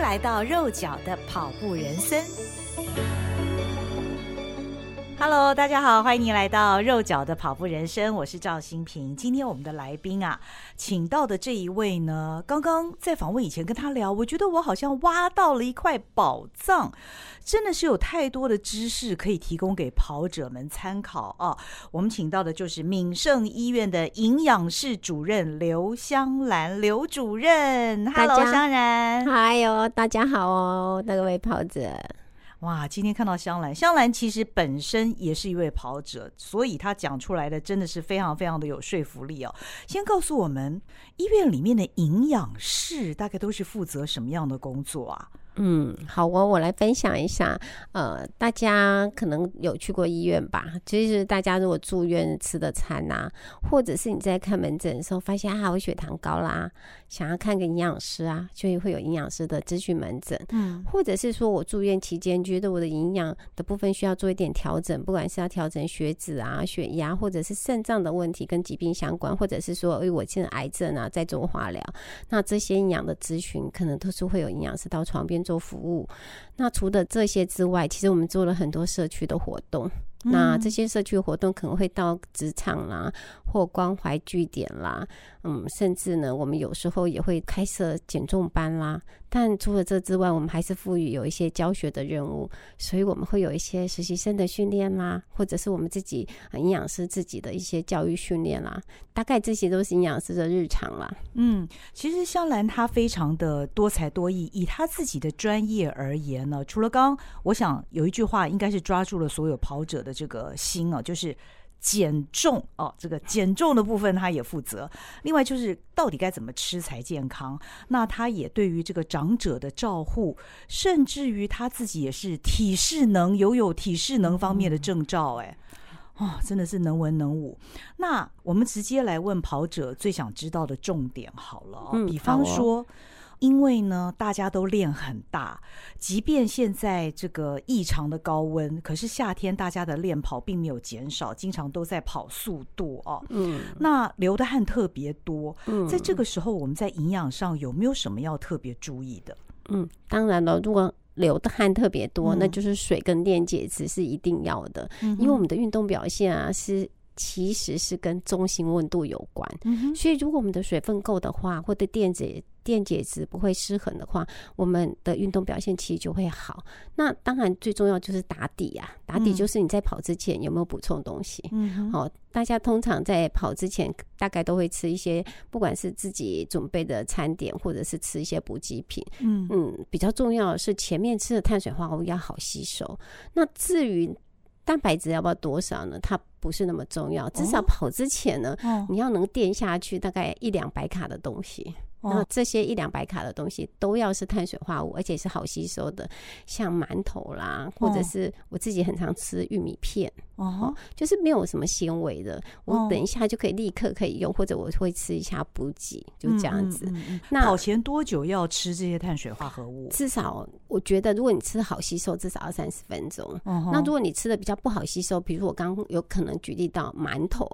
来到肉脚的跑步人生。Hello，大家好，欢迎您来到肉脚的跑步人生，我是赵新平。今天我们的来宾啊，请到的这一位呢，刚刚在访问以前跟他聊，我觉得我好像挖到了一块宝藏，真的是有太多的知识可以提供给跑者们参考啊。我们请到的就是敏盛医院的营养室主任刘香兰，刘主任。Hello，香兰。嗨哟，大家好哦，各位跑者。哇，今天看到香兰，香兰其实本身也是一位跑者，所以她讲出来的真的是非常非常的有说服力哦。先告诉我们，医院里面的营养室大概都是负责什么样的工作啊？嗯，好，我我来分享一下。呃，大家可能有去过医院吧？其实大家如果住院吃的餐呐、啊，或者是你在看门诊的时候发现啊，我血糖高啦，想要看个营养师啊，就会有营养师的咨询门诊。嗯，或者是说我住院期间觉得我的营养的部分需要做一点调整，不管是要调整血脂啊、血压，或者是肾脏的问题跟疾病相关，或者是说，哎，我现在癌症啊，在做化疗，那这些营养的咨询可能都是会有营养师到床边做服务。那除了这些之外，其实我们做了很多社区的活动。那这些社区活动可能会到职场啦，或关怀据点啦，嗯，甚至呢，我们有时候也会开设减重班啦。但除了这之外，我们还是赋予有一些教学的任务，所以我们会有一些实习生的训练啦，或者是我们自己营养师自己的一些教育训练啦。大概这些都是营养师的日常啦。嗯，其实香兰她非常的多才多艺，以她自己的专业而言呢，除了刚刚我想有一句话应该是抓住了所有跑者的。这个心啊，就是减重哦，这个减重的部分他也负责。另外就是到底该怎么吃才健康？那他也对于这个长者的照护，甚至于他自己也是体适能，有有体适能方面的证照，哎，哦，真的是能文能武。那我们直接来问跑者最想知道的重点好了，嗯，比方说。因为呢，大家都练很大，即便现在这个异常的高温，可是夏天大家的练跑并没有减少，经常都在跑速度哦。嗯，那流的汗特别多。嗯，在这个时候，我们在营养上有没有什么要特别注意的？嗯，当然了，如果流的汗特别多，嗯，那就是水跟电解质是一定要的，嗯，因为我们的运动表现啊是。其实是跟中心温度有关，嗯，所以如果我们的水分够的话，或者电解电解质不会失衡的话，我们的运动表现其实就会好。那当然最重要就是打底啊，打底就是你在跑之前有没有补充东西。嗯，好，大家通常在跑之前大概都会吃一些，不管是自己准备的餐点，或者是吃一些补给品。嗯嗯，比较重要的是前面吃的碳水化合物要好吸收。那至于蛋白质要不要多少呢？它不是那么重要，至少跑之前呢，哦、你要能垫下去大概一两百卡的东西。然后这些一两百卡的东西都要是碳水化合物，而且是好吸收的，像馒头啦，或者是我自己很常吃玉米片，哦，就是没有什么纤维的，我等一下就可以立刻可以用，或者我会吃一下补给，就这样子。那跑前多久要吃这些碳水化合物？至少我觉得，如果你吃好吸收，至少要三十分钟。那如果你吃的比较不好吸收，比如我刚有可能举例到馒头，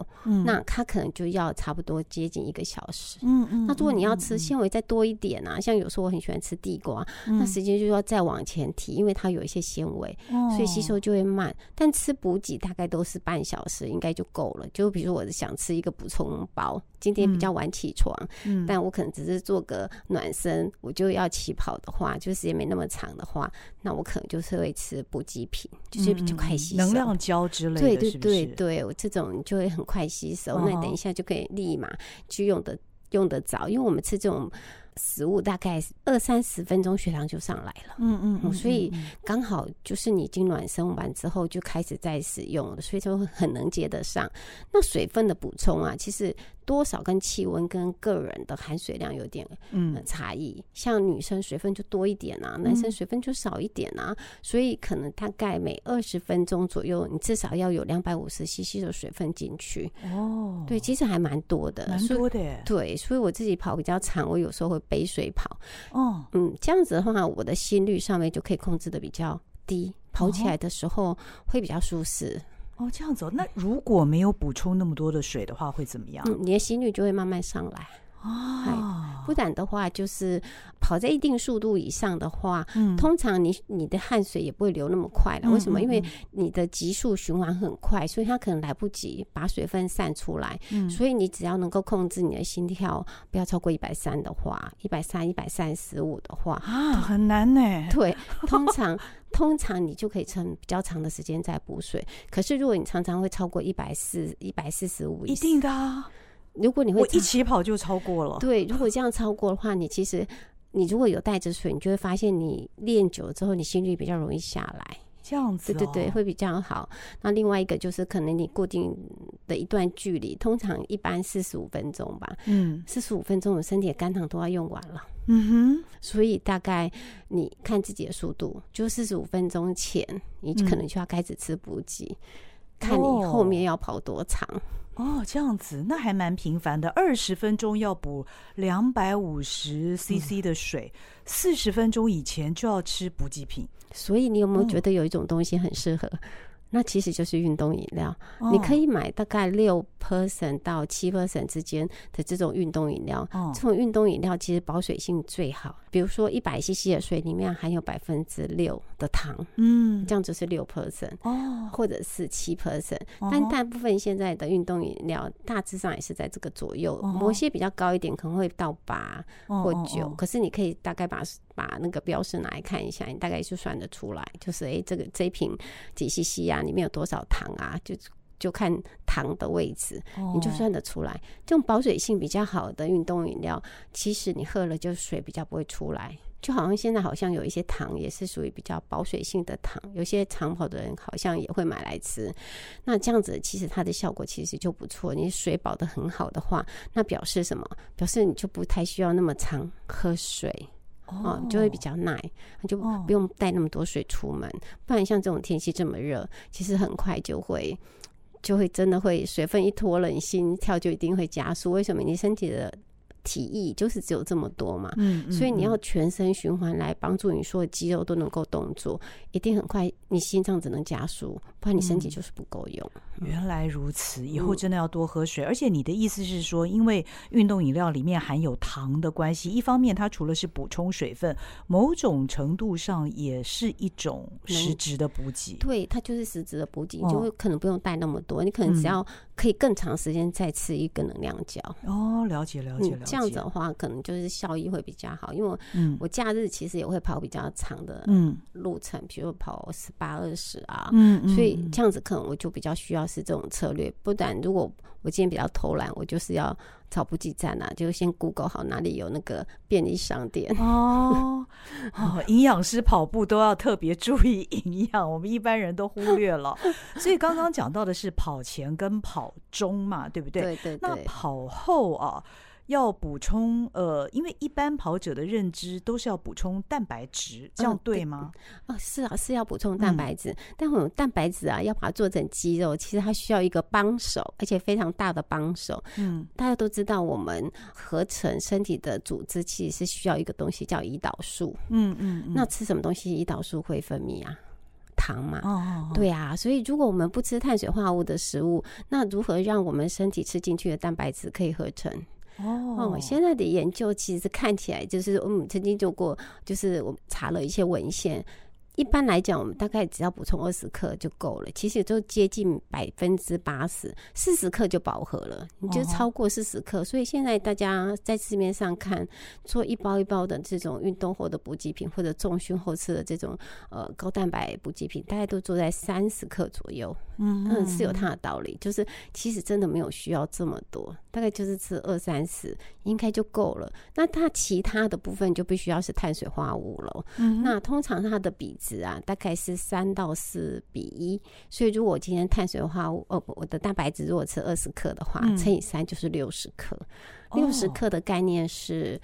那它可能就要差不多接近一个小时。嗯嗯。那如果你要吃纤维再多一点啊，像有时候我很喜欢吃地瓜，嗯、那时间就要再往前提，因为它有一些纤维，哦，所以吸收就会慢。但吃补给大概都是半小时，应该就够了。就比如说我想吃一个补充包，今天比较晚起床，嗯，但我可能只是做个暖身，我就要起跑的话，就时间没那么长的话，那我可能就是会吃补给品，就是比较快吸收，能量。胶之类的，对对对对，我这种就会很快吸收，哦，那你等一下就可以立马去用的。用得着，因为我们吃这种食物，大概二三十分钟血糖就上来了。嗯嗯，嗯，所以刚好就是你已经暖身完之后就开始在使用了，所以就很能接得上。那水分的补充啊，其实。多少跟气温跟个人的含水量有点嗯差异，像女生水分就多一点啊，男生水分就少一点啊，所以可能大概每二十分钟左右，你至少要有两百五十 CC 的水分进去哦。对，其实还蛮多的，蛮多的。对，所以我自己跑比较长，我有时候会背水跑哦。嗯，这样子的话，我的心率上面就可以控制的比较低，跑起来的时候会比较舒适。哦，这样子哦。那如果没有补充那么多的水的话，会怎么样？嗯，你的心率就会慢慢上来。哦，不然的话就是跑在一定速度以上的话，嗯，通常你你的汗水也不会流那么快了。为什么？因为你的急速循环很快，所以它可能来不及把水分散出来。嗯，所以你只要能够控制你的心跳不要超过一百三的话，一百三、一百三十五的话啊，很难呢。对，通常。通常你就可以撑比较长的时间在补水，可是如果你常常会超过一百四、一百四十五，一定的啊。如果你会我一起跑就超过了，对，如果这样超过的话，你其实你如果有带着水，你就会发现你练久了之后，你心率比较容易下来。这样子，对对对，会比较好。那另外一个就是，可能你固定的一段距离，通常一般四十五分钟吧。嗯，四十五分钟，我身体的肝糖都要用完了。嗯哼，所以大概你看自己的速度，就四十五分钟前，你可能就要开始吃补给，嗯、看你后面要跑多长。哦，这样子，那还蛮频繁的。二十分钟要补两百五十 CC 的水，四十、嗯、分钟以前就要吃补给品。所以你有没有觉得有一种东西很适合？那其实就是运动饮料，哦、你可以买大概六 percent 到七 percent 之间的这种运动饮料。哦、这种运动饮料其实保水性最好。比如说一百 CC 的水里面含有百分之六的糖，嗯，这样就是六 percent 哦，或者是七 percent。哦、但大部分现在的运动饮料大致上也是在这个左右，哦、某些比较高一点，可能会到八或九、哦。可是你可以大概把把那个标识拿来看一下，你大概就算得出来，就是诶、欸，这个这一瓶几 CC 啊，里面有多少糖啊？就就看糖的位置，你就算得出来。这种保水性比较好的运动饮料，其实你喝了就水比较不会出来。就好像现在好像有一些糖也是属于比较保水性的糖，有些长跑的人好像也会买来吃。那这样子其实它的效果其实就不错。你水保得很好的话，那表示什么？表示你就不太需要那么常喝水。哦，就会比较耐，就不用带那么多水出门。不然像这种天气这么热，其实很快就会就会真的会水分一脱了，你心跳就一定会加速。为什么？你身体的体液就是只有这么多嘛，嗯，所以你要全身循环来帮助你所有肌肉都能够动作，一定很快，你心脏只能加速，不然你身体就是不够用。嗯、原来如此，以后真的要多喝水。嗯、而且你的意思是说，因为运动饮料里面含有糖的关系，一方面它除了是补充水分，某种程度上也是一种实质的补给。对，它就是实质的补给，你就会可能不用带那么多，哦、你可能只要可以更长时间再吃一个能量胶。哦，了解了解了解。这样子的话，可能就是效益会比较好，因为我假日其实也会跑比较长的路程，比如跑十八二十啊，嗯，所以这样子可能我就比较需要是这种策略。不然如果我今天比较偷懒，我就是要找补给站啊，就先 Google 好哪里有那个便利商店哦。哦，营养师跑步都要特别注意营养，我们一般人都忽略了。所以刚刚讲到的是跑前跟跑中嘛，对不对？对对对。那跑后啊。要补充呃，因为一般跑者的认知都是要补充蛋白质，这样对吗？哦，是啊，是要补充蛋白质。嗯、但我们蛋白质啊，要把它做成肌肉，其实它需要一个帮手，而且非常大的帮手。嗯，大家都知道，我们合成身体的组织其实是需要一个东西叫胰岛素。嗯嗯，嗯，那吃什么东西胰岛素会分泌啊？糖嘛。哦，哦，哦，对啊。所以如果我们不吃碳水化合物的食物，那如何让我们身体吃进去的蛋白质可以合成？哦，我现在的研究其实看起来就是，嗯，曾经做过，就是我查了一些文献。一般来讲，我们大概只要补充二十克就够了。其实就接近百分之八十，四十克就饱和了。你就超过四十克，所以现在大家在市面上看做一包一包的这种运动后的补给品，或者重训后吃的这种呃高蛋白补给品，大概都做在三十克左右。嗯嗯，是有它的道理。就是其实真的没有需要这么多，大概就是吃二三十应该就够了。那它其他的部分就必须要是碳水化合物了。嗯，那通常它的比值啊，大概是三到四比一，所以如果我今天碳水化合物，哦，我的蛋白质如果吃二十克的话，乘以三就是六十克。六十克的概念是，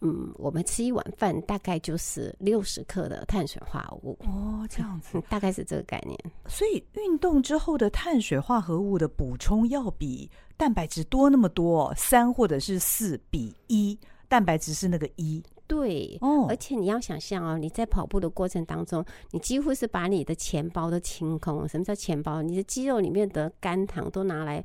嗯，我们吃一碗饭大概就是六十克的碳水化合物。哦，这样子，大概是这个概念。所以运动之后的碳水化合物的补充要比蛋白质多那么多，三或者是四比一，蛋白质是那个一。对，哦，而且你要想象哦，你在跑步的过程当中，你几乎是把你的钱包都清空。什么叫钱包？你的肌肉里面的肝糖都拿来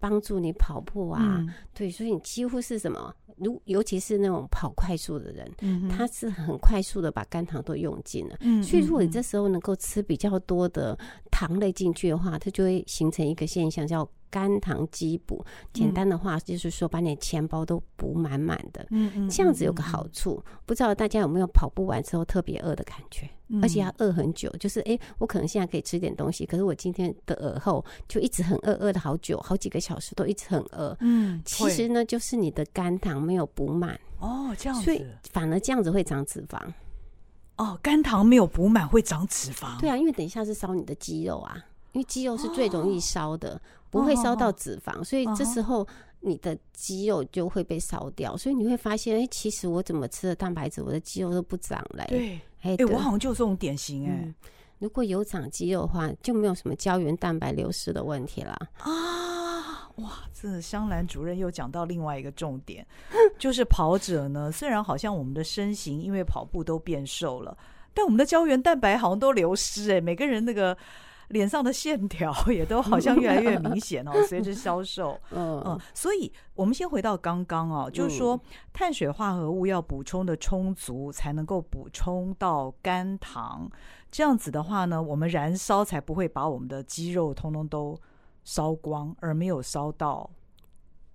帮助你跑步啊，嗯、对，所以你几乎是什么？如尤其是那种跑快速的人，嗯、他是很快速的把肝糖都用尽了。嗯、所以如果你这时候能够吃比较多的糖类进去的话，它就会形成一个现象，叫肝糖饥补。简单的话就是说，把你的钱包都补满满的。嗯，这样子有个好处，不知道大家有没有跑步完之后特别饿的感觉？而且要饿很久，就是哎、欸，我可能现在可以吃点东西，可是我今天的耳后就一直很饿，饿了好久，好几个小时都一直很饿。嗯，其实呢，就是你的肝糖没有补满哦，这样子，所以反而这样子会长脂肪。哦，肝糖没有补满会长脂肪？对啊，因为等一下是烧你的肌肉啊，因为肌肉是最容易烧的，哦、不会烧到脂肪，哦、所以这时候你的肌肉就会被烧掉，所以你会发现，哎、欸，其实我怎么吃的蛋白质，我的肌肉都不长嘞。对。哎、欸，我好像就这种典型哎。如果有长肌肉的话，就没有什么胶原蛋白流失的问题了啊！哇，这香兰主任又讲到另外一个重点，就是跑者呢，虽然好像我们的身形因为跑步都变瘦了，但我们的胶原蛋白好像都流失哎、欸，每个人那个。脸上的线条 也都好像越来越明显哦，随着消瘦，嗯。嗯，所以我们先回到刚刚哦，就是说碳水化合物要补充的充足，才能够补充到肝糖，这样子的话呢，我们燃烧才不会把我们的肌肉通通都烧光，而没有烧到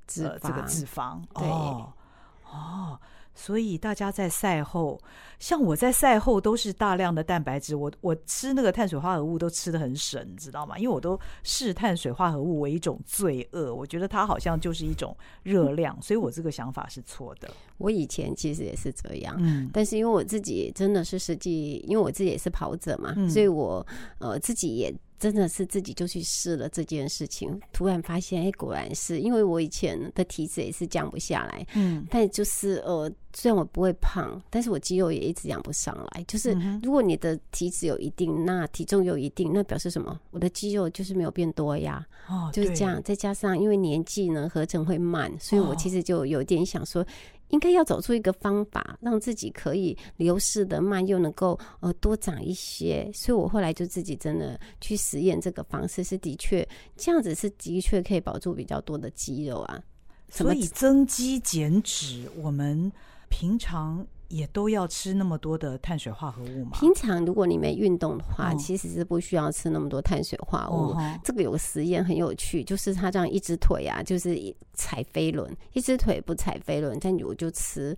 脂这个脂肪，对，哦。哦所以大家在赛后，像我在赛后都是大量的蛋白质，我我吃那个碳水化合物都吃的很省，你知道吗？因为我都视碳水化合物为一种罪恶，我觉得它好像就是一种热量，所以我这个想法是错的。我以前其实也是这样，嗯，但是因为我自己真的是实际，因为我自己也是跑者嘛，嗯，所以我呃自己也。真的是自己就去试了这件事情，突然发现，哎，果然是因为我以前的体脂也是降不下来，嗯，但就是呃，虽然我不会胖，但是我肌肉也一直养不上来。就是如果你的体脂有一定，那体重有一定，那表示什么？我的肌肉就是没有变多呀，哦，就是这样。再加上因为年纪呢，合成会慢，所以我其实就有点想说。应该要找出一个方法，让自己可以流失的慢，又能够呃多长一些。所以我后来就自己真的去实验这个方式，是的确这样子，是的确可以保住比较多的肌肉啊。所以增肌减脂，我们平常。也都要吃那么多的碳水化合物吗？平常如果你没运动的话，嗯、其实是不需要吃那么多碳水化合物。哦、这个有个实验很有趣，就是他这样一只腿啊，就是踩飞轮，一只腿不踩飞轮，但我就吃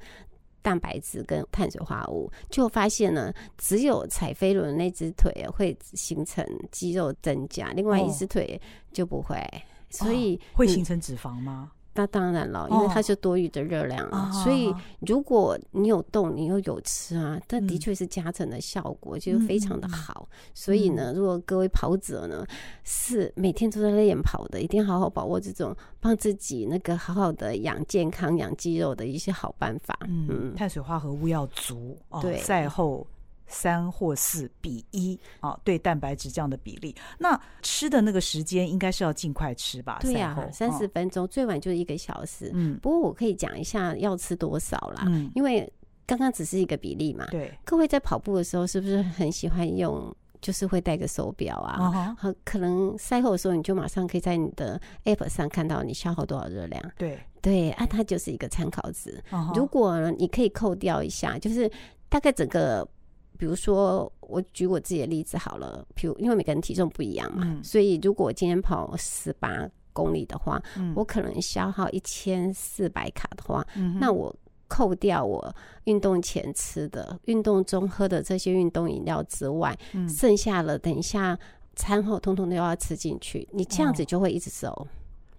蛋白质跟碳水化合物，就发现呢，只有踩飞轮那只腿会形成肌肉增加，另外一只腿就不会，哦、所以会形成脂肪吗？那当然了，因为它是多余的热量啊，哦、所以如果你有动，你又有吃啊，它的确是加成的效果，嗯、就非常的好。嗯、所以呢，如果各位跑者呢是每天都在练跑的，一定好好把握这种帮自己那个好好的养健康、养肌肉的一些好办法。嗯，嗯碳水化合物要足，哦、对，赛后。三或四比一啊，对蛋白质这样的比例，那吃的那个时间应该是要尽快吃吧？对呀、啊，三十分钟，哦、最晚就是一个小时。嗯，不过我可以讲一下要吃多少啦，嗯，因为刚刚只是一个比例嘛。对，各位在跑步的时候是不是很喜欢用，就是会戴个手表啊？和、uh huh、可能赛后的时候你就马上可以在你的 App 上看到你消耗多少热量。对对，啊，它就是一个参考值。Uh huh、如果你可以扣掉一下，就是大概整个。比如说，我举我自己的例子好了。比如，因为每个人体重不一样嘛，嗯、所以如果我今天跑十八公里的话，嗯、我可能消耗一千四百卡的话，嗯、那我扣掉我运动前吃的、运动中喝的这些运动饮料之外，嗯、剩下了等一下餐后通通都要吃进去，你这样子就会一直瘦。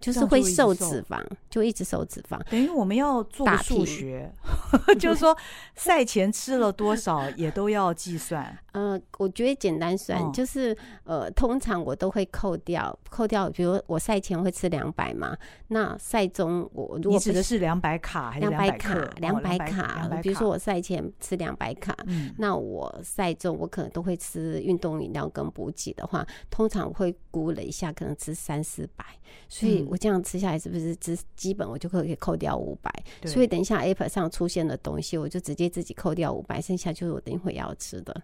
就是会瘦脂肪，就一直瘦脂肪。等于我们要做数学，就是说赛前吃了多少也都要计算。呃，我觉得简单算，就是呃，通常我都会扣掉，扣掉。比如我赛前会吃两百嘛，那赛中我如果指的是两百卡还是两百卡？两百卡。比如说我赛前吃两百卡，那我赛中我可能都会吃运动饮料跟补给的话，通常会估了一下，可能吃三四百，所以。我这样吃下来是不是只基本我就可以扣掉五百？对所以等一下 App 上出现的东西，我就直接自己扣掉五百，剩下就是我等一会要吃的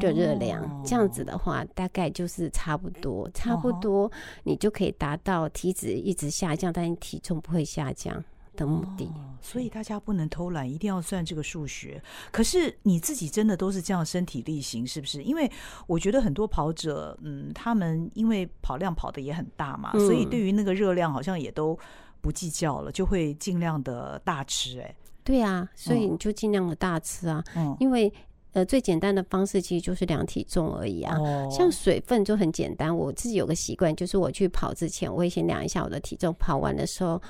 就热量。哦、这样子的话，大概就是差不多，差不多你就可以达到体脂一直下降，但你体重不会下降。的目的，哦，所以大家不能偷懒，一定要算这个数学。可是你自己真的都是这样身体力行，是不是？因为我觉得很多跑者，嗯，他们因为跑量跑的也很大嘛，嗯，所以对于那个热量好像也都不计较了，就会尽量的大吃，欸。哎，对啊，所以你就尽量的大吃啊。嗯，因为呃，最简单的方式其实就是量体重而已啊。哦，像水分就很简单，我自己有个习惯，就是我去跑之前，我会先量一下我的体重，跑完的时候。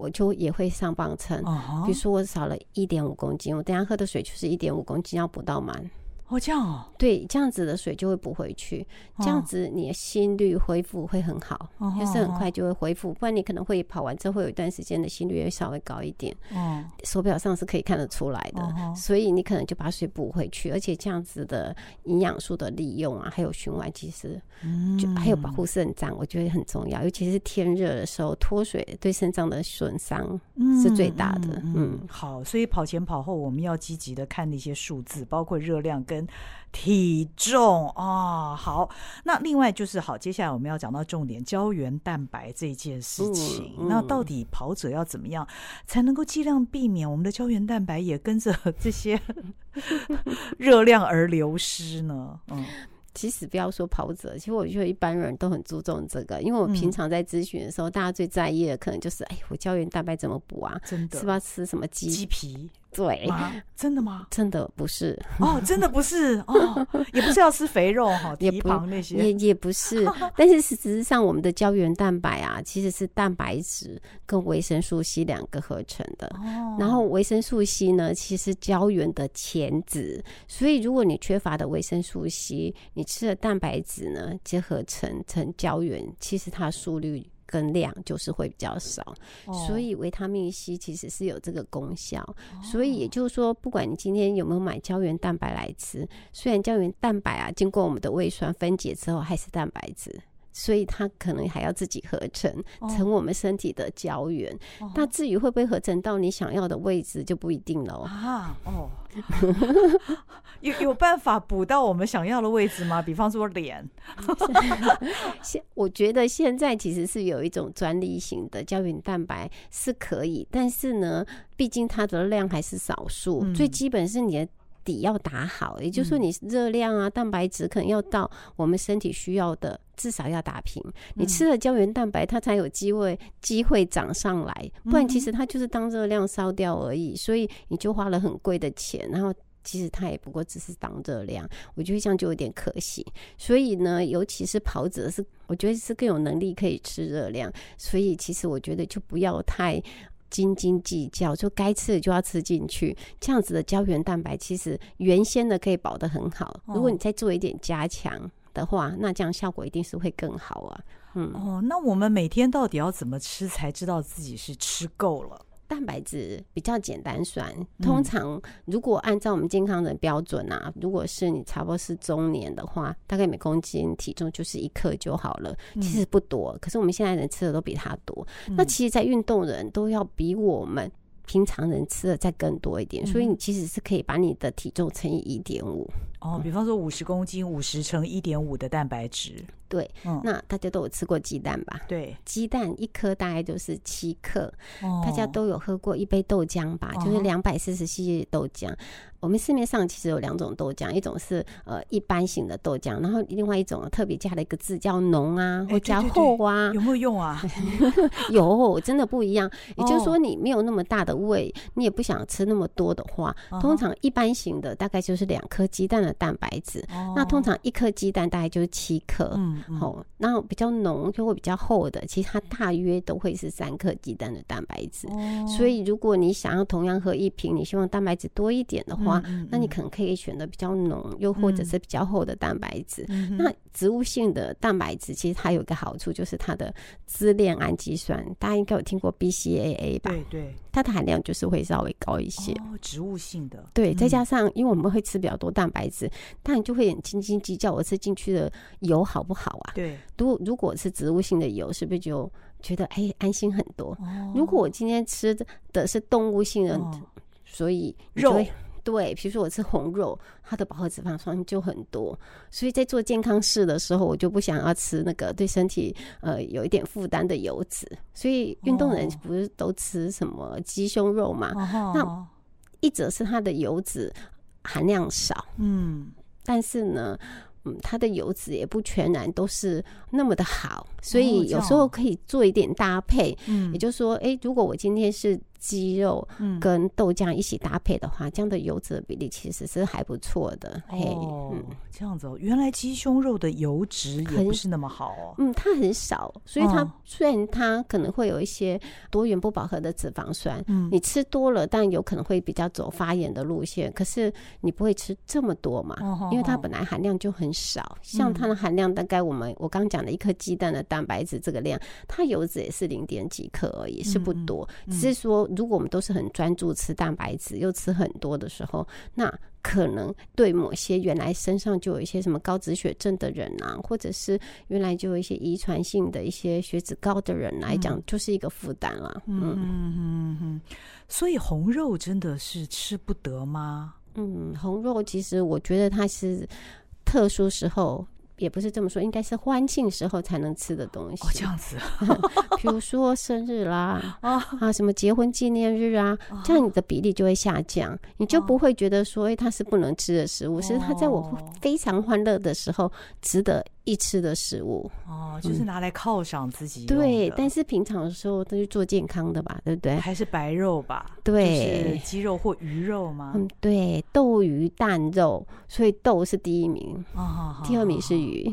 我就也会上磅秤，比如说我少了一点五公斤，我等下喝的水就是一点五公斤，要补到满。哦，这样哦，对，这样子的水就会补回去，这样子你的心率恢复会很好，就是很快就会恢复。不然你可能会跑完之后会有一段时间的心率会稍微高一点，嗯，手表上是可以看得出来的。所以你可能就把水补回去，而且这样子的营养素的利用啊，还有循环，其实就还有保护肾脏，我觉得很重要。尤其是天热的时候，脱水对肾脏的损伤是最大的。嗯，好，所以跑前跑后我们要积极的看那些数字，包括热量跟体重啊、哦，好，那另外就是好，接下来我们要讲到重点，胶原蛋白这件事情。嗯嗯、那到底跑者要怎么样才能够尽量避免我们的胶原蛋白也跟着 这些 热量而流失呢？嗯。其实不要说跑者，其实我觉得一般人都很注重这个，因为我平常在咨询的时候，嗯、大家最在意的可能就是，哎，我胶原蛋白怎么补啊？真的，是不是要吃什么鸡鸡皮？对，真的吗？真的不是哦，真的不是哦，也不是要吃肥肉哈，蹄膀那些也也不是。但是事实上，我们的胶原蛋白啊，其实是蛋白质跟维生素 C 两个合成的。哦，然后维生素 C 呢，其实胶原的前子，所以如果你缺乏的维生素 C，你吃的蛋白质呢，结合成成胶原，其实它速率。跟量就是会比较少，哦、所以维他命 C 其实是有这个功效。哦、所以也就是说，不管你今天有没有买胶原蛋白来吃，虽然胶原蛋白啊经过我们的胃酸分解之后还是蛋白质，所以它可能还要自己合成成我们身体的胶原。哦、那至于会不会合成到你想要的位置就不一定了啊。哦。有有办法补到我们想要的位置吗？比方说脸，现我觉得现在其实是有一种专利型的胶原蛋白是可以，但是呢，毕竟它的量还是少数，嗯、最基本是你的底要打好，也就是说你热量啊、蛋白质可能要到我们身体需要的，至少要打平。你吃了胶原蛋白，它才有机会机会长上来，不然其实它就是当热量烧掉而已，所以你就花了很贵的钱，然后。其实它也不过只是当热量，我觉得这样就有点可惜。所以呢，尤其是跑者是，我觉得是更有能力可以吃热量。所以其实我觉得就不要太斤斤计较，就该吃的就要吃进去。这样子的胶原蛋白其实原先的可以保得很好。如果你再做一点加强的话，那这样效果一定是会更好啊。嗯，哦，那我们每天到底要怎么吃才知道自己是吃够了？蛋白质比较简单算，通常如果按照我们健康人标准啊，如果是你差不多是中年的话，大概每公斤体重就是一克就好了，其实不多。可是我们现在人吃的都比他多，那其实，在运动人都要比我们平常人吃的再更多一点，所以你其实是可以把你的体重乘以一点五。哦，比方说五十公斤，五十乘一点五的蛋白质。对，嗯、那大家都有吃过鸡蛋吧？对，鸡蛋一颗大概就是七克。哦、大家都有喝过一杯豆浆吧？哦、就是两百四十 cc 豆浆。我们市面上其实有两种豆浆，一种是呃一般型的豆浆，然后另外一种特别加了一个字叫浓啊，或加厚啊，有没有用啊？有，真的不一样。也就是说，你没有那么大的胃，你也不想吃那么多的话，通常一般型的大概就是两颗鸡蛋的蛋白质。哦、那通常一颗鸡蛋大概就是七克。嗯，好、嗯，然后比较浓就会比较厚的，其实它大约都会是三颗鸡蛋的蛋白质。哦、所以如果你想要同样喝一瓶，你希望蛋白质多一点的话，嗯、那你可能可以选择比较浓又或者是比较厚的蛋白质。嗯、那植物性的蛋白质其实它有一个好处，就是它的支链氨基酸，大家应该有听过 BCAA 吧？对对，它的含量就是会稍微高一些。哦，植物性的。对，再加上因为我们会吃比较多蛋白质，当然就会很斤斤计较我吃进去的油好不好啊？对。如如果是植物性的油，是不是就觉得哎安心很多？哦、如果我今天吃的是动物性的。哦所以肉。对，比如说我吃红肉，它的饱和脂肪酸就很多，所以在做健康事的时候，我就不想要吃那个对身体呃有一点负担的油脂。所以运动人不是都吃什么鸡胸肉嘛？哦、那一则是它的油脂含量少，嗯，但是呢，嗯，它的油脂也不全然都是那么的好，所以有时候可以做一点搭配。嗯，也就是说，哎，如果我今天是。鸡肉跟豆浆一起搭配的话，嗯、这样的油脂的比例其实是还不错的。哦，嗯、这样子哦，原来鸡胸肉的油脂也不是那么好哦。嗯，它很少，所以它虽然它可能会有一些多元不饱和的脂肪酸，嗯，你吃多了，但有可能会比较走发炎的路线。可是你不会吃这么多嘛？哦、因为它本来含量就很少，哦、像它的含量大概我们我刚讲的一颗鸡蛋的蛋白质这个量，它油脂也是零点几克而已，是不多，嗯、只是说。如果我们都是很专注吃蛋白质，又吃很多的时候，那可能对某些原来身上就有一些什么高脂血症的人啊，或者是原来就有一些遗传性的一些血脂高的人来讲，就是一个负担了。嗯嗯嗯嗯，所以红肉真的是吃不得吗？嗯，红肉其实我觉得它是特殊时候。也不是这么说，应该是欢庆时候才能吃的东西。哦，这样子，比如说生日啦，啊啊，什么结婚纪念日啊，这样你的比例就会下降，你就不会觉得说，哎，它是不能吃的食物，是它在我非常欢乐的时候值得一吃的食物。哦，就是拿来犒赏自己。对，但是平常的时候都是做健康的吧，对不对？还是白肉吧？对，是鸡肉或鱼肉吗？嗯，对，豆鱼蛋肉，所以豆是第一名，哦第二名是鱼。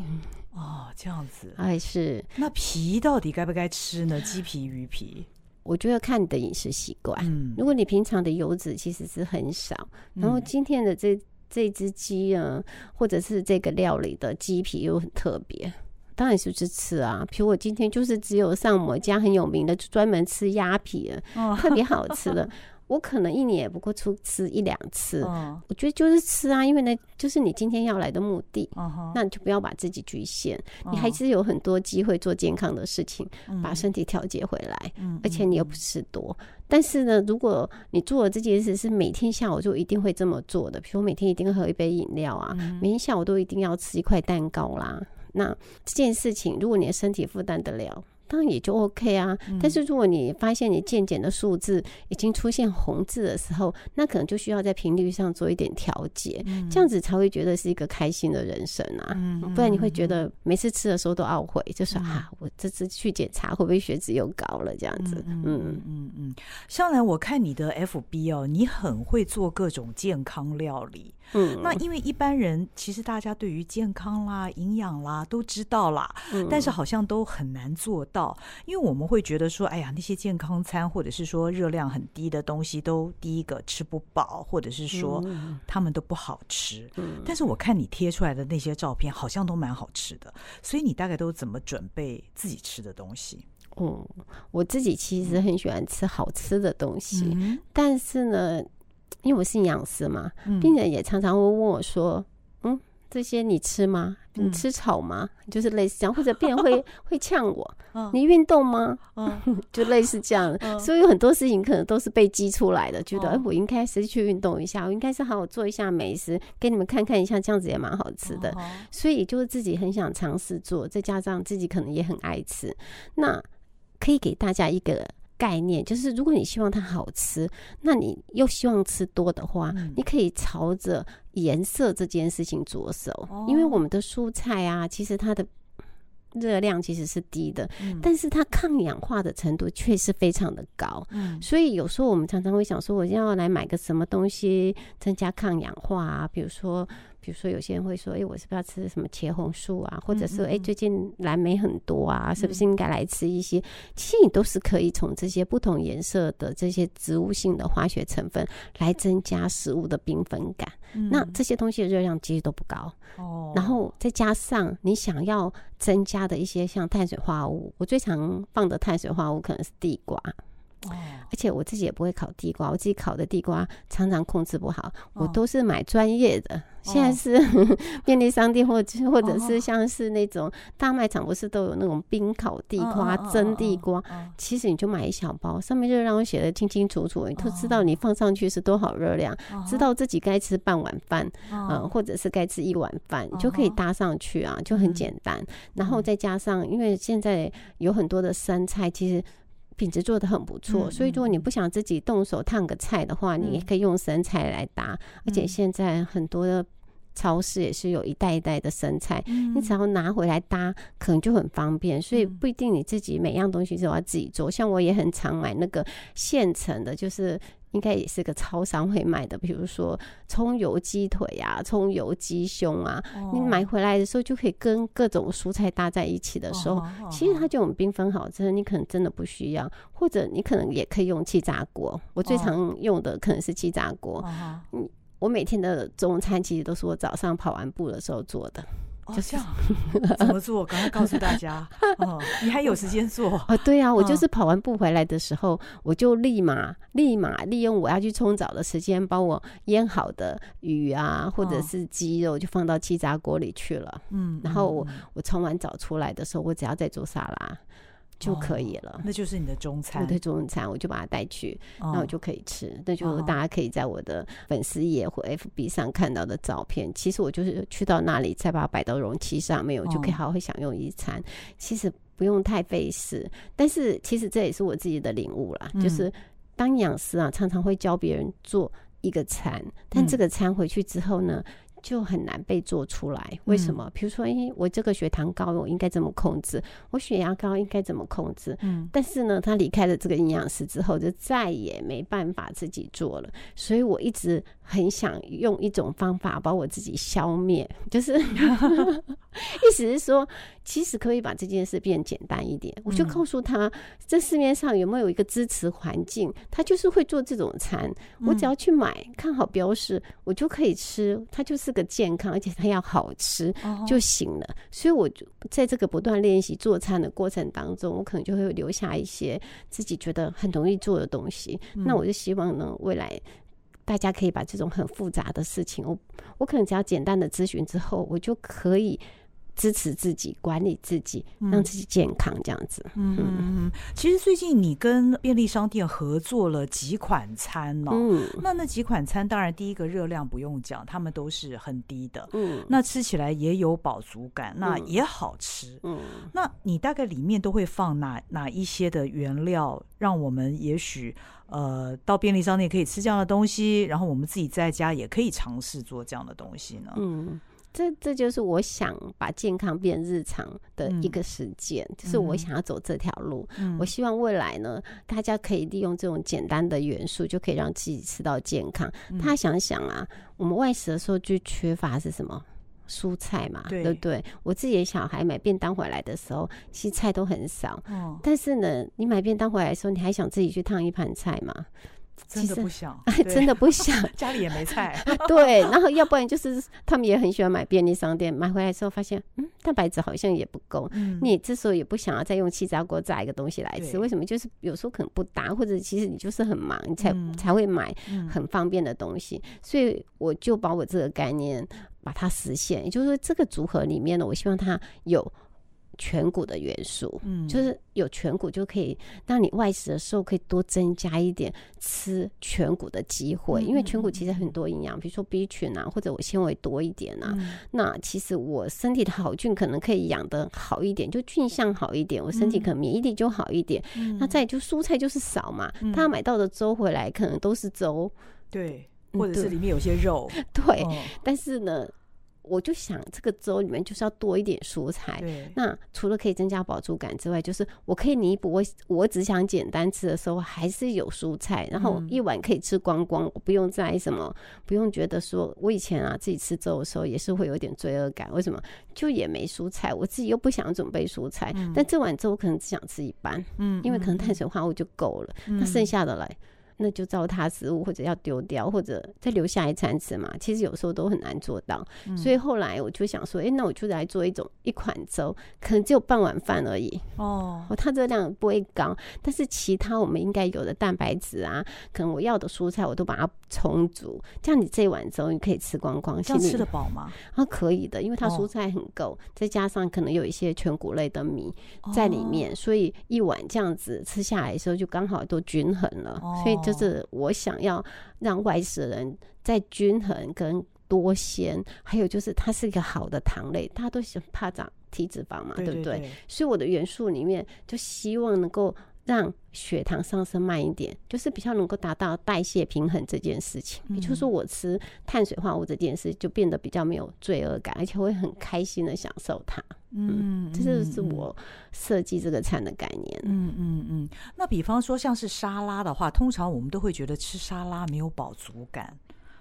哦，这样子，哎，是。那皮到底该不该吃呢？鸡皮、鱼皮，我觉得看你的饮食习惯。嗯，如果你平常的油脂其实是很少，然后今天的这这只鸡啊，或者是这个料理的鸡皮又很特别，当然是去吃啊。比如我今天就是只有上某家很有名的，专门吃鸭皮的，哦、特别好吃的。我可能一年也不过出吃一两次，嗯、我觉得就是吃啊，因为呢，就是你今天要来的目的，嗯、那你就不要把自己局限，嗯、你还是有很多机会做健康的事情，嗯、把身体调节回来，嗯、而且你又不吃多。嗯、但是呢，如果你做的这件事是每天下午就一定会这么做的，比如每天一定会喝一杯饮料啊，嗯、每天下午都一定要吃一块蛋糕啦，那这件事情如果你的身体负担得了。当然也就 OK 啊，但是如果你发现你健检的数字已经出现红字的时候，那可能就需要在频率上做一点调节，这样子才会觉得是一个开心的人生啊。不然你会觉得每次吃的时候都懊悔，就说啊，我这次去检查会不会血脂又高了这样子。嗯嗯嗯嗯，上来，我看你的 FB 哦，你很会做各种健康料理。嗯，那因为一般人其实大家对于健康啦、营养啦都知道啦，嗯、但是好像都很难做到，因为我们会觉得说，哎呀，那些健康餐或者是说热量很低的东西，都第一个吃不饱，或者是说他们都不好吃。嗯，但是我看你贴出来的那些照片，好像都蛮好吃的，所以你大概都怎么准备自己吃的东西？嗯，我自己其实很喜欢吃好吃的东西，嗯、但是呢。因为我是营养师嘛，病人也常常会问我说：“嗯，这些你吃吗？你吃草吗？”就是类似这样，或者病人会 会呛我：“你运动吗？” 就类似这样。所以有很多事情可能都是被激出来的，觉得哎，我应该是去运动一下，我应该是好好做一下美食，给你们看看一下，这样子也蛮好吃的。所以就是自己很想尝试做，再加上自己可能也很爱吃，那可以给大家一个。概念就是，如果你希望它好吃，那你又希望吃多的话，嗯、你可以朝着颜色这件事情着手。哦、因为我们的蔬菜啊，其实它的热量其实是低的，嗯、但是它抗氧化的程度却是非常的高。嗯、所以有时候我们常常会想说，我要来买个什么东西增加抗氧化啊，比如说。比如说，有些人会说：“哎，我是不是要吃什么茄红素啊？或者是哎，最近蓝莓很多啊，是不是应该来吃一些？”其实你都是可以从这些不同颜色的这些植物性的化学成分来增加食物的缤纷感。那这些东西的热量其实都不高。哦，然后再加上你想要增加的一些像碳水化合物，我最常放的碳水化合物可能是地瓜。哦，而且我自己也不会烤地瓜，我自己烤的地瓜常常控制不好，哦、我都是买专业的。现在是、哦、便利商店或者或者是像是那种大卖场，不是都有那种冰烤地瓜、蒸地瓜？其实你就买一小包，上面就让我写的清清楚楚，你都知道你放上去是多少热量，知道自己该吃半碗饭，嗯，或者是该吃一碗饭，你就可以搭上去啊，就很简单。然后再加上，因为现在有很多的生菜，其实。品质做的很不错，所以如果你不想自己动手烫个菜的话，你也可以用生菜来搭。而且现在很多的超市也是有一袋一袋的生菜，你只要拿回来搭，可能就很方便。所以不一定你自己每样东西都要自己做。像我也很常买那个现成的，就是。应该也是个超商会卖的，比如说葱油鸡腿啊，葱油鸡胸啊，哦、你买回来的时候就可以跟各种蔬菜搭在一起的时候，哦哦、其实它就很缤纷好吃。你可能真的不需要，或者你可能也可以用气炸锅。我最常用的可能是气炸锅。我每天的中餐其实都是我早上跑完步的时候做的。就这样，怎么做？赶快告诉大家 哦！你还有时间做啊？对啊，我就是跑完步回来的时候，我就立马立马利用我要去冲澡的时间，把我腌好的鱼啊，或者是鸡肉，就放到气炸锅里去了。嗯，然后我我冲完澡出来的时候，我只要再做沙拉。就可以了，那就是你的中餐。我的中餐，我就把它带去，那我就可以吃。那就大家可以在我的粉丝页或 FB 上看到的照片。其实我就是去到那里，再把它摆到容器上面，我就可以好好享用一餐。其实不用太费事，但是其实这也是我自己的领悟啦。就是当营养师啊，常常会教别人做一个餐，但这个餐回去之后呢，就很难被做出来，为什么？比如说，哎，我这个血糖高，我应该怎么控制？我血压高应该怎么控制？嗯，但是呢，他离开了这个营养师之后，就再也没办法自己做了。所以我一直很想用一种方法把我自己消灭，就是 意思是说，其实可以把这件事变简单一点。我就告诉他，这市面上有没有一个支持环境，他就是会做这种餐，我只要去买，看好标识，我就可以吃，他就是。个健康，而且它要好吃就行了。所以，我就在这个不断练习做餐的过程当中，我可能就会留下一些自己觉得很容易做的东西。那我就希望呢，未来大家可以把这种很复杂的事情，我我可能只要简单的咨询之后，我就可以。支持自己，管理自己，让自己健康，这样子。嗯嗯，其实最近你跟便利商店合作了几款餐呢？嗯，那那几款餐，当然第一个热量不用讲，他们都是很低的。嗯，那吃起来也有饱足感，那也好吃。嗯，那你大概里面都会放哪哪一些的原料，让我们也许呃到便利商店可以吃这样的东西，然后我们自己在家也可以尝试做这样的东西呢？嗯。这这就是我想把健康变日常的一个实践，嗯、就是我想要走这条路。嗯、我希望未来呢，大家可以利用这种简单的元素，就可以让自己吃到健康。嗯、他想想啊，我们外食的时候最缺乏是什么？蔬菜嘛，对，对不对？我自己的小孩买便当回来的时候，其实菜都很少。哦、但是呢，你买便当回来的时候，你还想自己去烫一盘菜吗？真的不想，真的不想，家里也没菜。对，然后要不然就是他们也很喜欢买便利商店，买回来之后发现，嗯，蛋白质好像也不够。嗯，你这时候也不想要再用气炸锅炸一个东西来吃，为什么？就是有时候可能不搭，或者其实你就是很忙，你才才会买很方便的东西。所以我就把我这个概念把它实现，也就是说这个组合里面呢，我希望它有。全骨的元素，嗯，就是有颧骨就可以，当你外食的时候可以多增加一点吃颧骨的机会，因为颧骨其实很多营养，比如说 B 群啊，或者我纤维多一点啊，那其实我身体的好菌可能可以养得好一点，就菌相好一点，我身体可能免疫力就好一点。那再就蔬菜就是少嘛，他买到的粥回来可能都是粥，对，或者是里面有些肉，对，但是呢。我就想，这个粥里面就是要多一点蔬菜。对那除了可以增加饱足感之外，就是我可以弥补我我只想简单吃的时候，还是有蔬菜，然后一碗可以吃光光，我不用再什么，不用觉得说，我以前啊自己吃粥的时候也是会有点罪恶感。为什么？就也没蔬菜，我自己又不想准备蔬菜，嗯、但这碗粥我可能只想吃一半，嗯，因为可能碳水化合物就够了，嗯、那剩下的来。那就糟蹋食物，或者要丢掉，或者再留下一餐吃嘛。其实有时候都很难做到，嗯、所以后来我就想说，哎、欸，那我就来做一种一款粥，可能只有半碗饭而已。哦，它热量不会高，但是其他我们应该有的蛋白质啊，可能我要的蔬菜我都把它充足，这样你这一碗粥你可以吃光光，这样吃得饱吗？啊，可以的，因为它蔬菜很够，哦、再加上可能有一些全谷类的米在里面，哦、所以一碗这样子吃下来的时候就刚好都均衡了，哦、所以。就是我想要让外食人在均衡跟多鲜，还有就是它是一个好的糖类，大家都喜欢怕长体脂肪嘛，对不对？所以我的元素里面就希望能够让血糖上升慢一点，就是比较能够达到代谢平衡这件事情。嗯、也就是说，我吃碳水化合物这件事就变得比较没有罪恶感，而且会很开心的享受它。嗯，这就是我设计这个餐的概念。嗯嗯嗯。那比方说像是沙拉的话，通常我们都会觉得吃沙拉没有饱足感。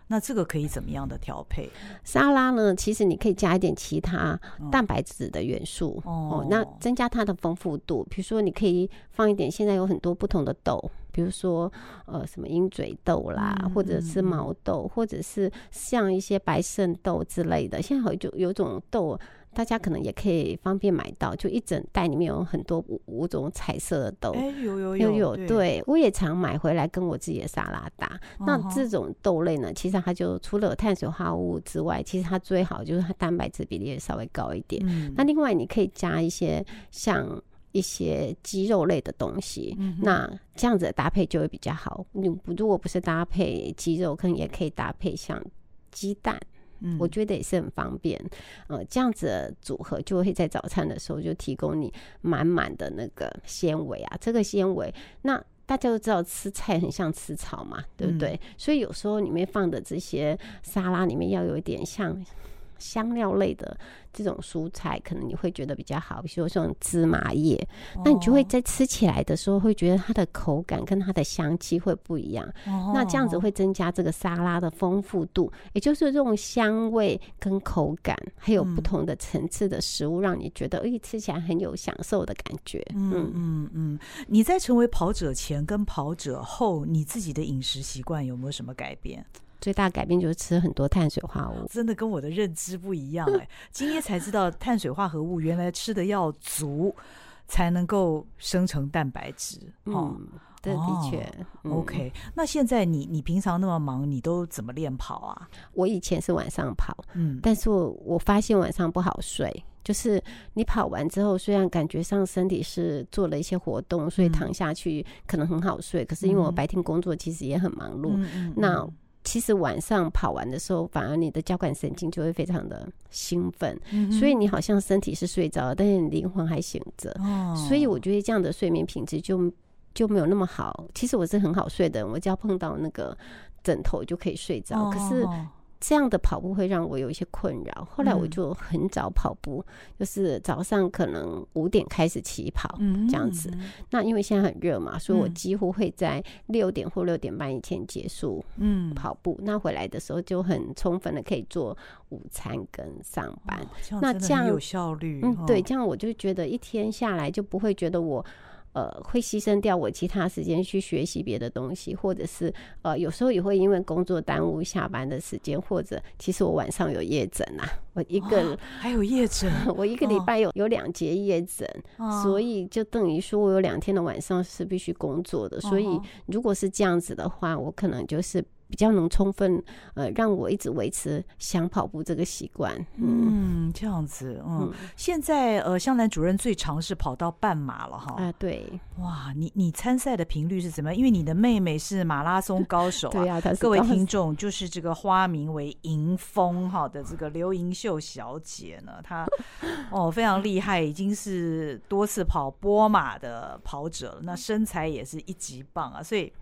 那这个可以怎么样的调配？沙拉呢？其实你可以加一点其他蛋白质的元素哦，哦，那增加它的丰富度。比如说，你可以放一点，现在有很多不同的豆，比如说呃什么鹰嘴豆啦，嗯、或者是毛豆，或者是像一些白肾豆之类的。现在好有有种豆。大家可能也可以方便买到，就一整袋里面有很多五五种彩色的豆，哎、欸，有有有有，对，对我也常买回来跟我自己的沙拉搭。Uh. 那这种豆类呢，其实它就除了碳水化合物之外，其实它最好就是它蛋白质比例也稍微高一点。嗯、那另外你可以加一些像一些鸡肉类的东西，嗯、那这样子的搭配就会比较好。你如果不是搭配鸡肉，可能也可以搭配像鸡蛋。嗯，我觉得也是很方便，呃，这样子的组合就会在早餐的时候就提供你满满的那个纤维啊，这个纤维，那大家都知道吃菜很像吃草嘛，对不对？嗯，所以有时候里面放的这些沙拉里面要有一点像。香料类的这种蔬菜，可能你会觉得比较好，比如说像芝麻叶，哦、那你就会在吃起来的时候会觉得它的口感跟它的香气会不一样。哦、那这样子会增加这个沙拉的丰富度，也就是这种香味跟口感，还有不同的层次的食物，让你觉得哎、嗯，吃起来很有享受的感觉。嗯嗯嗯，你在成为跑者前跟跑者后，你自己的饮食习惯有没有什么改变？最大改变就是吃很多碳水化合物，真的跟我的认知不一样哎、欸！今天才知道碳水化合物原来吃的要足，才能够生成蛋白质。嗯，这的确。哦、OK，那现在你你平常那么忙，你都怎么练跑啊？我以前是晚上跑，嗯，但是我我发现晚上不好睡，就是你跑完之后，虽然感觉上身体是做了一些活动，所以躺下去可能很好睡，嗯、可是因为我白天工作其实也很忙碌，嗯嗯、那。其实晚上跑完的时候，反而你的交感神经就会非常的兴奋，嗯、所以你好像身体是睡着了，但是你灵魂还醒着。哦、所以我觉得这样的睡眠品质就就没有那么好。其实我是很好睡的，我只要碰到那个枕头就可以睡着。哦、可是。这样的跑步会让我有一些困扰，后来我就很早跑步，嗯、就是早上可能五点开始起跑，这样子。那因为现在很热嘛，所以我几乎会在六点或六点半以前结束跑步。嗯、那回来的时候就很充分的可以做午餐跟上班。哦、那这样有效率，嗯，对，这样我就觉得一天下来就不会觉得我。呃，会牺牲掉我其他时间去学习别的东西，或者是呃，有时候也会因为工作耽误下班的时间，或者其实我晚上有夜诊啊，我一个、哦、还有夜诊，我一个礼拜有、哦、有两节夜诊，哦、所以就等于说我有两天的晚上是必须工作的，所以如果是这样子的话，我可能就是。比较能充分呃让我一直维持想跑步这个习惯，嗯，嗯，这样子，嗯，嗯。现在呃，香兰主任最长是跑到半马了哈，啊，对，哇，你你参赛的频率是怎么样？因为你的妹妹是马拉松高手啊，对啊，各位听众就是这个花名为迎风哈的这个刘盈秀小姐呢，她哦非常厉害，已经是多次跑波马的跑者了，那身材也是一级棒啊，所以。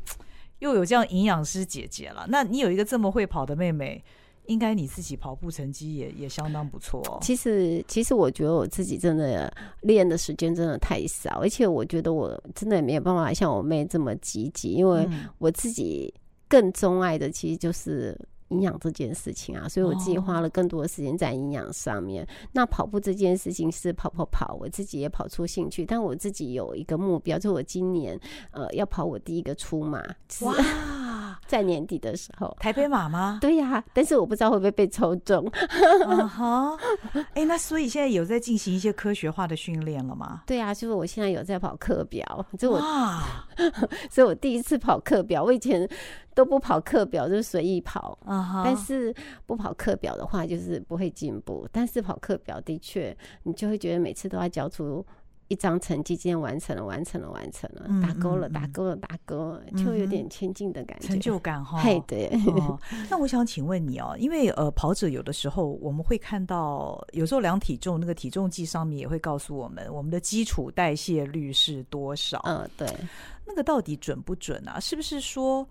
又有这样营养师姐姐了，那你有一个这么会跑的妹妹，应该你自己跑步成绩也也相当不错哦。其实，其实我觉得我自己真的练的时间真的太少，而且我觉得我真的也没有办法像我妹这么积极，因为我自己更钟爱的其实就是。营养这件事情啊，所以我自己花了更多的时间在营养上面。那跑步这件事情是跑跑跑，我自己也跑出兴趣，但我自己有一个目标，就是我今年呃要跑我第一个出马。哇，在年底的时候，台北马吗？对呀，但是我不知道会不会被抽中。嗯 哈，哎，那所以现在有在进行一些科学化的训练了吗？对啊，就是我现在有在跑课表，就我，所以我第一次跑课表，我以前都不跑课表，就是随意跑。Uh huh. 但是不跑课表的话，就是不会进步。但是跑课表的确，你就会觉得每次都要交出一张成绩，今天完成了，完成了，完成了，打勾了，打勾了，打勾，就有点前进的感觉，成就感哈。嘿，对。哦，那我想请问你哦，因为呃，跑者有的时候我们会看到，有时候量体重，那个体重计上面也会告诉我们，我们的基础代谢率是多少？嗯，对。那个到底准不准啊？是不是说？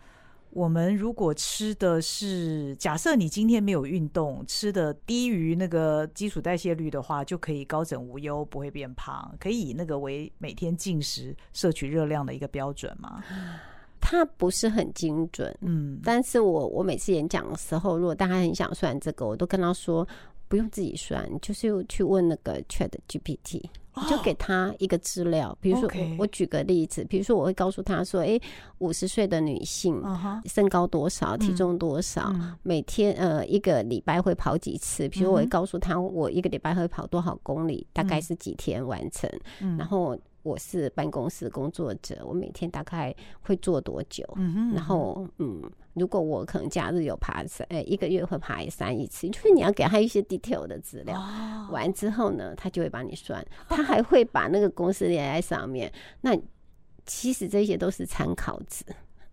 我们如果吃的是，假设你今天没有运动，吃的低于那个基础代谢率的话，就可以高枕无忧，不会变胖，可以以那个为每天进食摄取热量的一个标准吗？它不是很精准，嗯，但是我我每次演讲的时候，如果大家很想算这个，我都跟他说。不用自己算，就是去问那个 Chat GPT，你就给他一个资料。比如说，我我举个例子，比如说我会告诉他说：“哎，五十岁的女性，身高多少，体重多少，每天呃一个礼拜会跑几次？比如我会告诉他，我一个礼拜会跑多少公里，大概是几天完成，然后。”我是办公室工作者，我每天大概会做多久？嗯哼，然后嗯，如果我可能假日有爬山，哎，一个月会爬山一次，就是你要给他一些 detail 的资料。哦、完之后呢，他就会帮你算，他还会把那个公式列在上面。那其实这些都是参考值。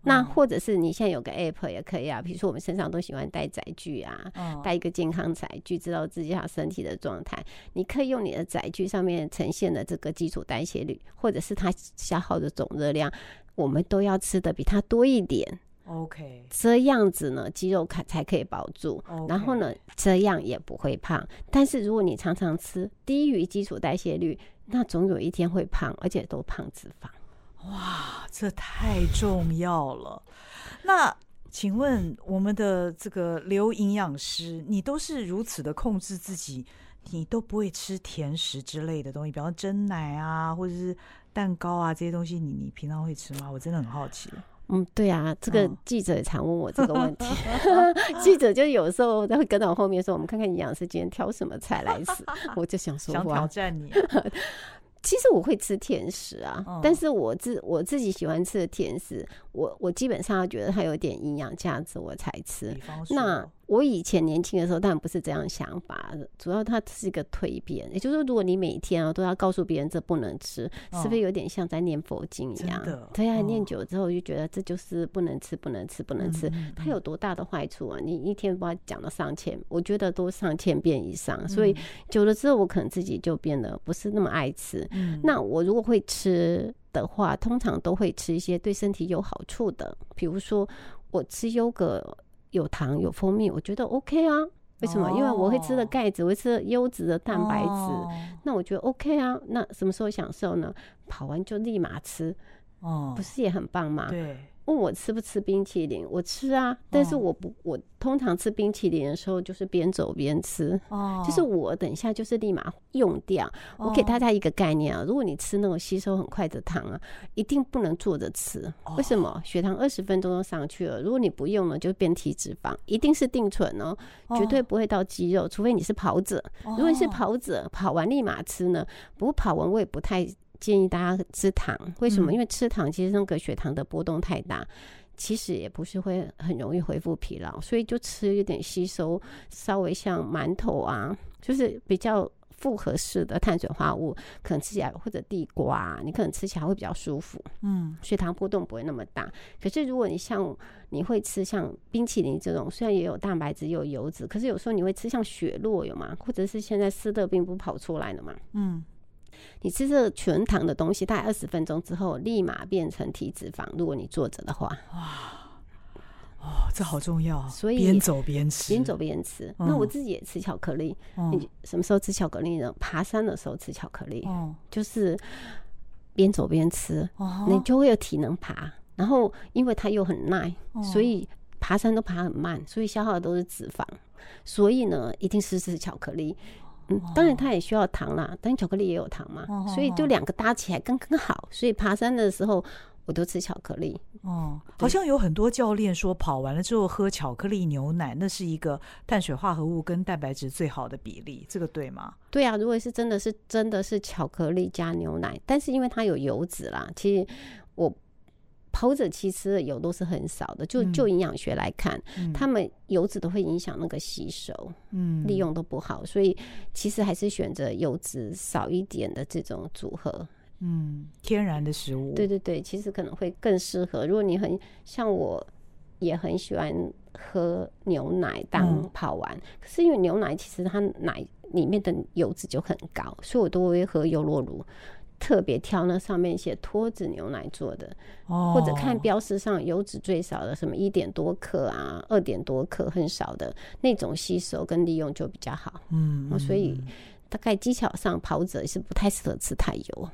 那或者是你现在有个 app 也可以啊，比如说我们身上都喜欢带载具啊，带一个健康载具，知道自己好身体的状态。你可以用你的载具上面呈现的这个基础代谢率，或者是它消耗的总热量，我们都要吃的比它多一点。OK，这样子呢，肌肉才才可以保住。然后呢，这样也不会胖。但是如果你常常吃低于基础代谢率，那总有一天会胖，而且都胖脂肪。哇，这太重要了。那请问我们的这个刘营养师，你都是如此的控制自己，你都不会吃甜食之类的东西，比方蒸奶啊，或者是蛋糕啊这些东西，你你平常会吃吗？我真的很好奇。嗯，对啊，这个记者也常问我这个问题。哦、记者就有时候他会跟到我后面说：“我们看看营养师今天挑什么菜来吃。”我就想说，想挑战你。其实我会吃甜食啊，嗯、但是我自我自己喜欢吃的甜食，我我基本上要觉得它有点营养价值，我才吃。那我以前年轻的时候，当然不是这样想法，主要它是一个蜕变。也就是说，如果你每天啊都要告诉别人这不能吃，是不是有点像在念佛经一样？对啊，念久了之后就觉得这就是不能吃，不能吃，不能吃。它有多大的坏处啊？你一天把它讲了上千，我觉得都上千遍以上。所以久了之后，我可能自己就变得不是那么爱吃。那我如果会吃的话，通常都会吃一些对身体有好处的，比如说我吃优格。有糖有蜂蜜，我觉得 OK 啊。为什么？哦、因为我会吃的钙质，我会吃的优质的蛋白质，哦、那我觉得 OK 啊。那什么时候享受呢？跑完就立马吃，哦，不是也很棒吗？对。问我吃不吃冰淇淋？我吃啊，但是我不，我通常吃冰淇淋的时候就是边走边吃，哦，就是我等一下就是立马用掉。我给大家一个概念啊，如果你吃那种吸收很快的糖啊，一定不能坐着吃。为什么？血糖二十分钟就上去了，如果你不用了，就变体脂肪，一定是定存哦，绝对不会到肌肉，除非你是跑者。如果你是跑者，跑完立马吃呢？不过跑完我也不太。建议大家吃糖，为什么？因为吃糖其实那个血糖的波动太大，其实也不是会很容易恢复疲劳，所以就吃一点吸收稍微像馒头啊，就是比较复合式的碳水化合物，可能吃起来或者地瓜，你可能吃起来会比较舒服，嗯，血糖波动不会那么大。可是如果你像你会吃像冰淇淋这种，虽然也有蛋白质也有油脂，可是有时候你会吃像雪落有吗？或者是现在斯乐冰不跑出来了吗？嗯。你吃这全糖的东西，大概二十分钟之后，立马变成体脂肪。如果你坐着的话，哇，哦，这好重要。所以边走边吃，边走边吃。那我自己也吃巧克力。你什么时候吃巧克力呢？爬山的时候吃巧克力，就是边走边吃，你就会有体能爬。然后因为它又很耐，所以。爬山都爬很慢，所以消耗的都是脂肪，所以呢，一定是吃巧克力。嗯，当然它也需要糖啦，但巧克力也有糖嘛，所以就两个搭起来刚刚好。所以爬山的时候。我都吃巧克力哦，好像有很多教练说，跑完了之后喝巧克力牛奶，那是一个碳水化合物跟蛋白质最好的比例，这个对吗？对啊，如果是真的是真的是巧克力加牛奶，但是因为它有油脂啦，其实我跑者其实油都是很少的，就就营养学来看，嗯、他们油脂都会影响那个吸收，嗯，利用都不好，所以其实还是选择油脂少一点的这种组合。嗯，天然的食物，对对对，其实可能会更适合。如果你很像我，也很喜欢喝牛奶当跑完，嗯、可是因为牛奶其实它奶里面的油脂就很高，所以我都会喝优酪乳，特别挑那上面写脱脂牛奶做的，哦、或者看标识上油脂最少的，什么一点多克啊，二点多克很少的那种吸收跟利用就比较好。嗯，嗯，所以大概技巧上跑者是不太适合吃太油。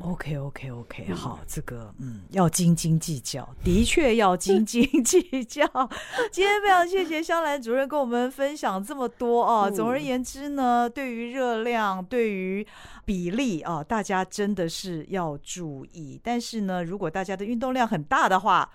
OK OK OK，好，这个嗯，要斤斤计较，的确要斤斤计较。今天非常谢谢香兰主任跟我们分享这么多啊。总而言之呢，对于热量、对于比例啊，大家真的是要注意。但是呢，如果大家的运动量很大的话，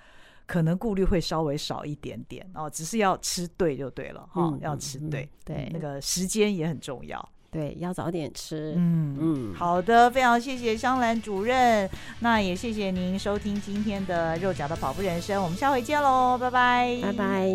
可能顾虑会稍微少一点点哦。只是要吃对就对了哈，要吃对，对，那个时间也很重要。对，要早点吃。嗯嗯，好的，非常谢谢香兰主任，那也谢谢您收听今天的肉脚的跑步人生，我们下回见喽，拜拜，拜拜。